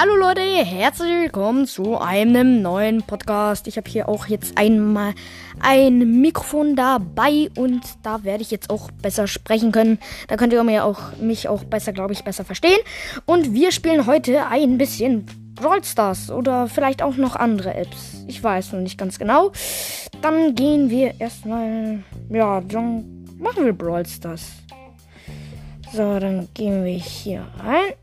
Hallo Leute, herzlich willkommen zu einem neuen Podcast. Ich habe hier auch jetzt einmal ein Mikrofon dabei und da werde ich jetzt auch besser sprechen können. Da könnt ihr mir auch, mich auch besser, glaube ich, besser verstehen. Und wir spielen heute ein bisschen Brawl Stars oder vielleicht auch noch andere Apps. Ich weiß noch nicht ganz genau. Dann gehen wir erstmal, ja, dann machen wir Brawl Stars. So, dann gehen wir hier rein.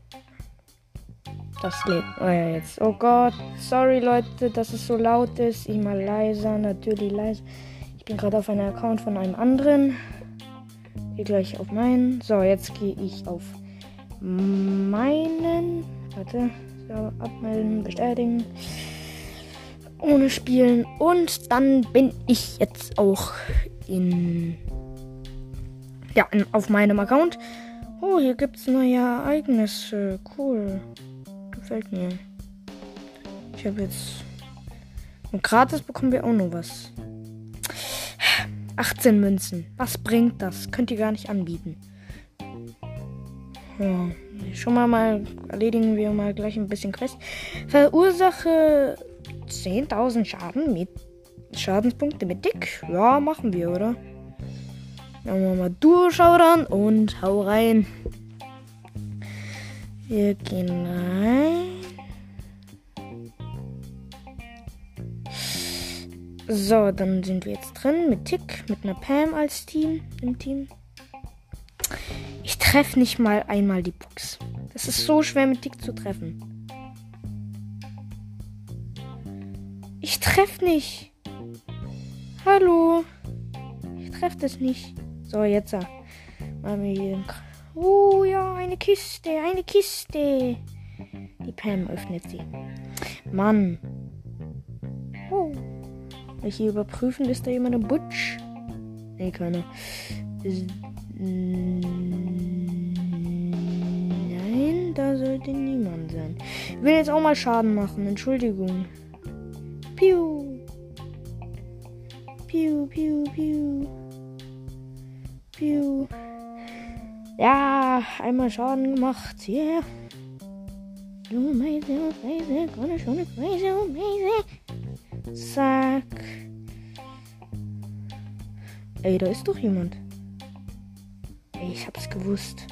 Das lädt. Oh ja, jetzt. Oh Gott. Sorry, Leute, dass es so laut ist. Ich mal leiser. Natürlich leiser. Ich bin gerade auf einem Account von einem anderen. Gehe gleich auf meinen. So, jetzt gehe ich auf meinen. Warte. So, abmelden, bestätigen. Ohne spielen. Und dann bin ich jetzt auch in. Ja, in, auf meinem Account. Oh, hier gibt es neue Ereignisse. Cool. Gefällt mir. Ich habe jetzt. Und gratis bekommen wir auch noch was. 18 Münzen. Was bringt das? Könnt ihr gar nicht anbieten. Ja, schon mal, mal erledigen wir mal gleich ein bisschen Quest. Verursache 10.000 Schaden mit Schadenspunkte mit Dick. Ja, machen wir, oder? Machen wir mal durchschaudern und hau rein. Wir gehen rein. So, dann sind wir jetzt drin mit Tick, mit einer Pam als Team im Team. Ich treffe nicht mal einmal die Box. Das ist so schwer mit Tick zu treffen. Ich treffe nicht. Hallo. Ich treffe das nicht. So, jetzt machen wir hier Oh ja, eine Kiste, eine Kiste. Die Pam öffnet sie. Mann. Oh. Will ich hier überprüfen, ist da jemand im Butch? Nee, keiner. Nein, da sollte niemand sein. Ich will jetzt auch mal Schaden machen. Entschuldigung. Piu. Piu, piu, piu. Piu. Ja, einmal Schaden gemacht. Yeah. Du amazing, amazing, gonna schon crazy, amazing. Zack. Ey, da ist doch jemand. Ey, ich hab's gewusst.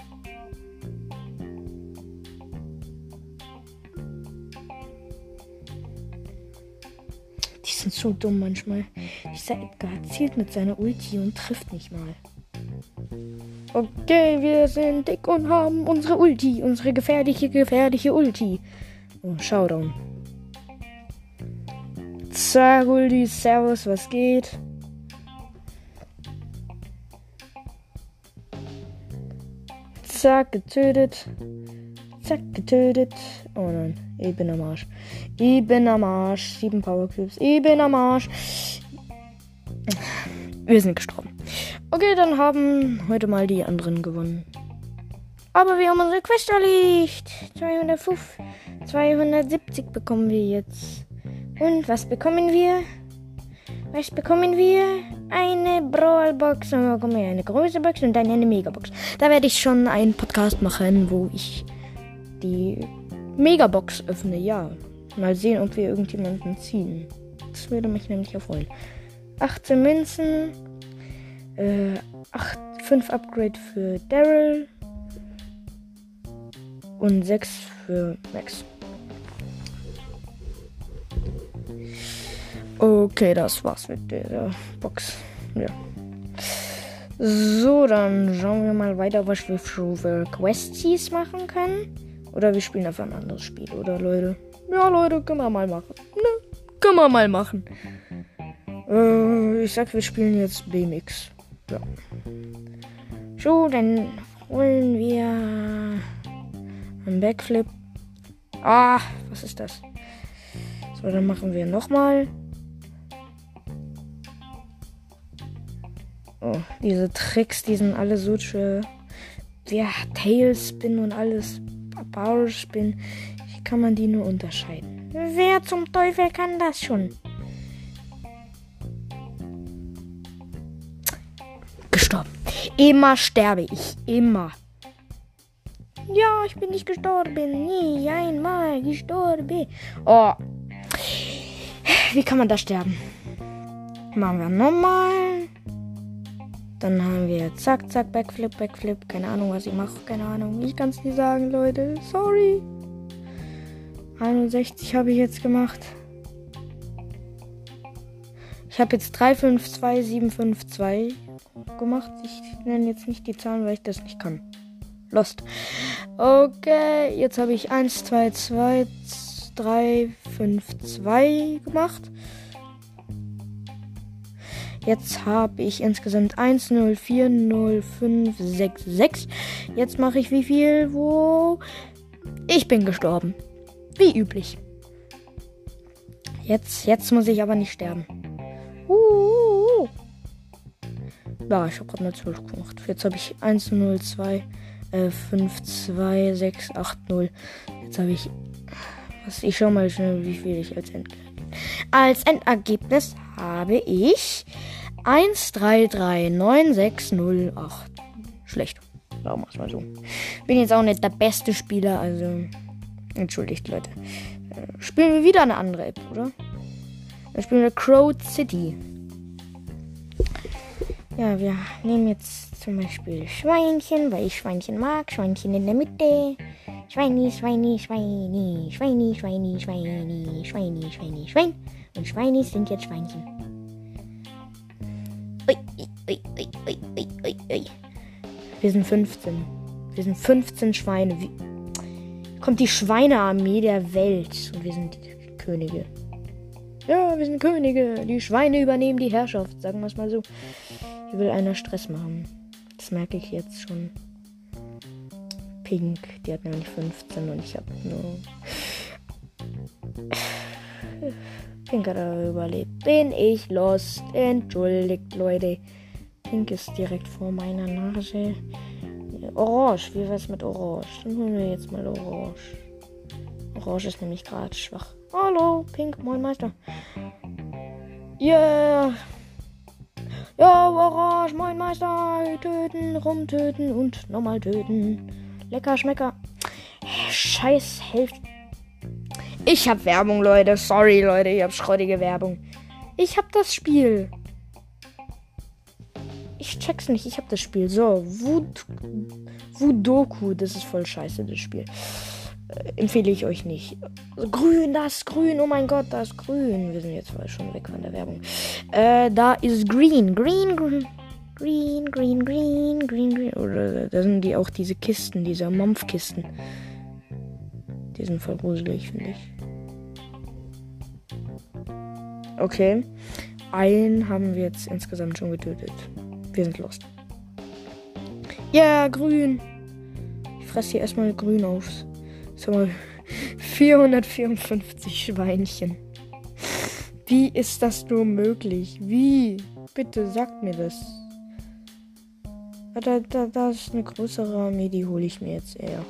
Die sind so dumm manchmal. Dieser Edgar zielt mit seiner Ulti und trifft nicht mal. Okay, wir sind dick und haben unsere Ulti. Unsere gefährliche, gefährliche Ulti. Oh, Showdown. Zack, Ulti, Servus, was geht? Zack, getötet. Zack, getötet. Oh nein, ich bin am Arsch. Ich bin am Arsch. Sieben Power Cubes. Ich bin am Arsch. Wir sind gestorben. Okay, dann haben heute mal die anderen gewonnen. Aber wir haben unsere Quest erledigt. 205, 270 bekommen wir jetzt. Und was bekommen wir? Was bekommen wir? Eine Brawlbox. Dann bekommen wir eine große Box und dann eine Megabox. Da werde ich schon einen Podcast machen, wo ich die Megabox öffne. Ja. Mal sehen, ob wir irgendjemanden ziehen. Das würde mich nämlich erfreuen. 18 Münzen. Äh, 8, 5 Upgrade für Daryl. Und 6 für Max. Okay, das war's mit der Box. Ja. So, dann schauen wir mal weiter, was wir für Questies machen können. Oder wir spielen einfach ein anderes Spiel, oder Leute? Ja, Leute, können wir mal machen. Ne? Können wir mal machen. Äh, ich sag, wir spielen jetzt BMX. Ja. So, dann holen wir einen Backflip. Ah, was ist das? So, dann machen wir nochmal. Oh, diese Tricks, die sind alle so schwer. Ja, Tailspin und alles. Power Spin. Wie kann man die nur unterscheiden? Wer zum Teufel kann das schon? Gestorben. Immer sterbe ich. Immer. Ja, ich bin nicht gestorben. Nie einmal gestorben. Oh. Wie kann man da sterben? Machen wir nochmal. Dann haben wir zack, zack, Backflip, Backflip. Keine Ahnung, was ich mache. Keine Ahnung. Ich kann es nicht sagen, Leute. Sorry. 61 habe ich jetzt gemacht. Ich habe jetzt 352752 gemacht. Ich nenne jetzt nicht die Zahlen, weil ich das nicht kann. Lost. Okay, jetzt habe ich 1, 2, 2, 3, 5, 2 gemacht. Jetzt habe ich insgesamt 1, 0, 4, 0, 5, 6, 6. Jetzt mache ich wie viel? Wo? Ich bin gestorben. Wie üblich. Jetzt, jetzt muss ich aber nicht sterben. Uh, Ja, ich habe gerade eine 12 gemacht. Jetzt habe ich 1, 0, 2, äh, 5, 2, 6, 8, 0. Jetzt habe ich. Was, ich schau mal schnell, wie viel ich als Endergebnis. Als Endergebnis habe ich 1, 3, 3, 9, 6, 0, 8. Schlecht. Sagen wir es mal so. Bin jetzt auch nicht der beste Spieler, also. Entschuldigt, Leute. Äh, spielen wir wieder eine andere App, oder? Dann spielen wir Crowd City. Ja, wir nehmen jetzt zum Beispiel Schweinchen, weil ich Schweinchen mag. Schweinchen in der Mitte. Schweini, Schweini, Schweini, Schweini, Schweini, Schweini, Schweini, Schweini, Schwein. Und Schweinis sind jetzt Schweinchen. Ui, ui, ui, ui, ui, ui, ui. Wir sind 15. Wir sind 15 Schweine. Wie kommt die Schweinearmee der Welt und wir sind Könige. Ja, wir sind Könige. Die Schweine übernehmen die Herrschaft, sagen wir es mal so. Hier will einer Stress machen. Das merke ich jetzt schon. Pink, die hat nämlich 15 und ich habe nur. Pink überlebt. Bin ich lost? Entschuldigt, Leute. Pink ist direkt vor meiner Nase. Orange, wie wär's mit Orange? Dann holen wir jetzt mal Orange. Orange ist nämlich gerade schwach. Hallo, Pink, moin Meister. Yeah. Ja, Orange, moin Meister. Töten, rumtöten und nochmal töten. Lecker, Schmecker. Scheiß Hälfte. Ich hab Werbung, Leute. Sorry, Leute, ich hab schrottige Werbung. Ich hab das Spiel. Ich check's nicht, ich hab das Spiel. So, Wud Wudoku, das ist voll scheiße, das Spiel. Äh, empfehle ich euch nicht. Grün, das Grün, oh mein Gott, das Grün. Wir sind jetzt schon weg von der Werbung. Äh, da ist Green, Green, Green. Green, green, green, green, green. Oder da sind die auch diese Kisten, diese Mampfkisten. Die sind voll gruselig, finde ich. Okay. Einen haben wir jetzt insgesamt schon getötet. Wir sind lost. Ja, yeah, grün. Ich fresse hier erstmal grün auf. Mal, 454 Schweinchen. Wie ist das nur möglich? Wie? Bitte sagt mir das. Da, da, da ist eine größere Armee, die hole ich mir jetzt eher.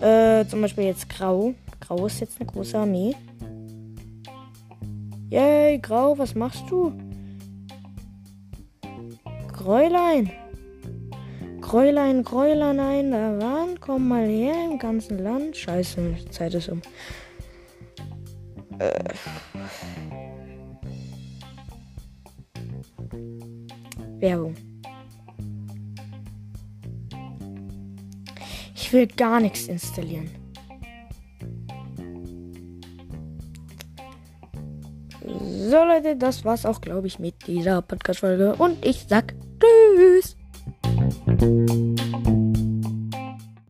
Äh, zum Beispiel jetzt Grau. Grau ist jetzt eine große Armee. Yay, Grau, was machst du? Gräulein. Gräulein, Gräulein, da waren, komm mal her im ganzen Land. Scheiße, Zeit ist um. Äh. Werbung. Will gar nichts installieren. So Leute, das war's auch, glaube ich, mit dieser Podcast-Folge. Und ich sag Tschüss.